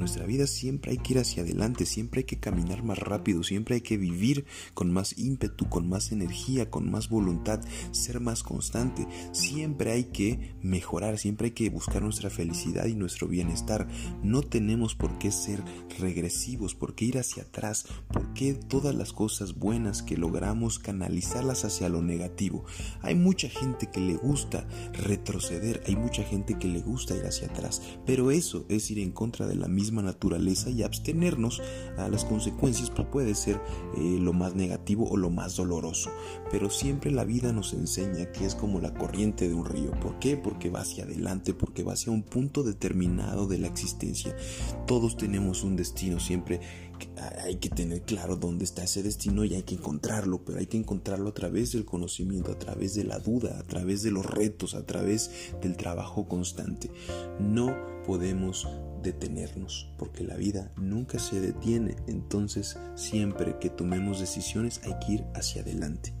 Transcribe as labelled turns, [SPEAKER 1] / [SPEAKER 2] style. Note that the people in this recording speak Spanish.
[SPEAKER 1] nuestra vida siempre hay que ir hacia adelante, siempre hay que caminar más rápido, siempre hay que vivir con más ímpetu, con más energía, con más voluntad, ser más constante. Siempre hay que mejorar, siempre hay que buscar nuestra felicidad y nuestro bienestar. No tenemos por qué ser regresivos, por qué ir hacia atrás, por qué todas las cosas buenas que logramos canalizarlas hacia lo negativo. Hay mucha gente que le gusta retroceder, hay mucha gente que le gusta ir hacia atrás, pero eso es ir en contra de la misma naturaleza y abstenernos a las consecuencias puede ser eh, lo más negativo o lo más doloroso. Pero siempre la vida nos enseña que es como la corriente de un río. ¿Por qué? Porque va hacia adelante, porque va hacia un punto determinado de la existencia. Todos tenemos un destino, siempre hay que tener claro dónde está ese destino y hay que encontrarlo, pero hay que encontrarlo a través del conocimiento, a través de la duda, a través de los retos, a través del trabajo constante. No podemos detenernos, porque la vida nunca se detiene, entonces siempre que tomemos decisiones hay que ir hacia adelante.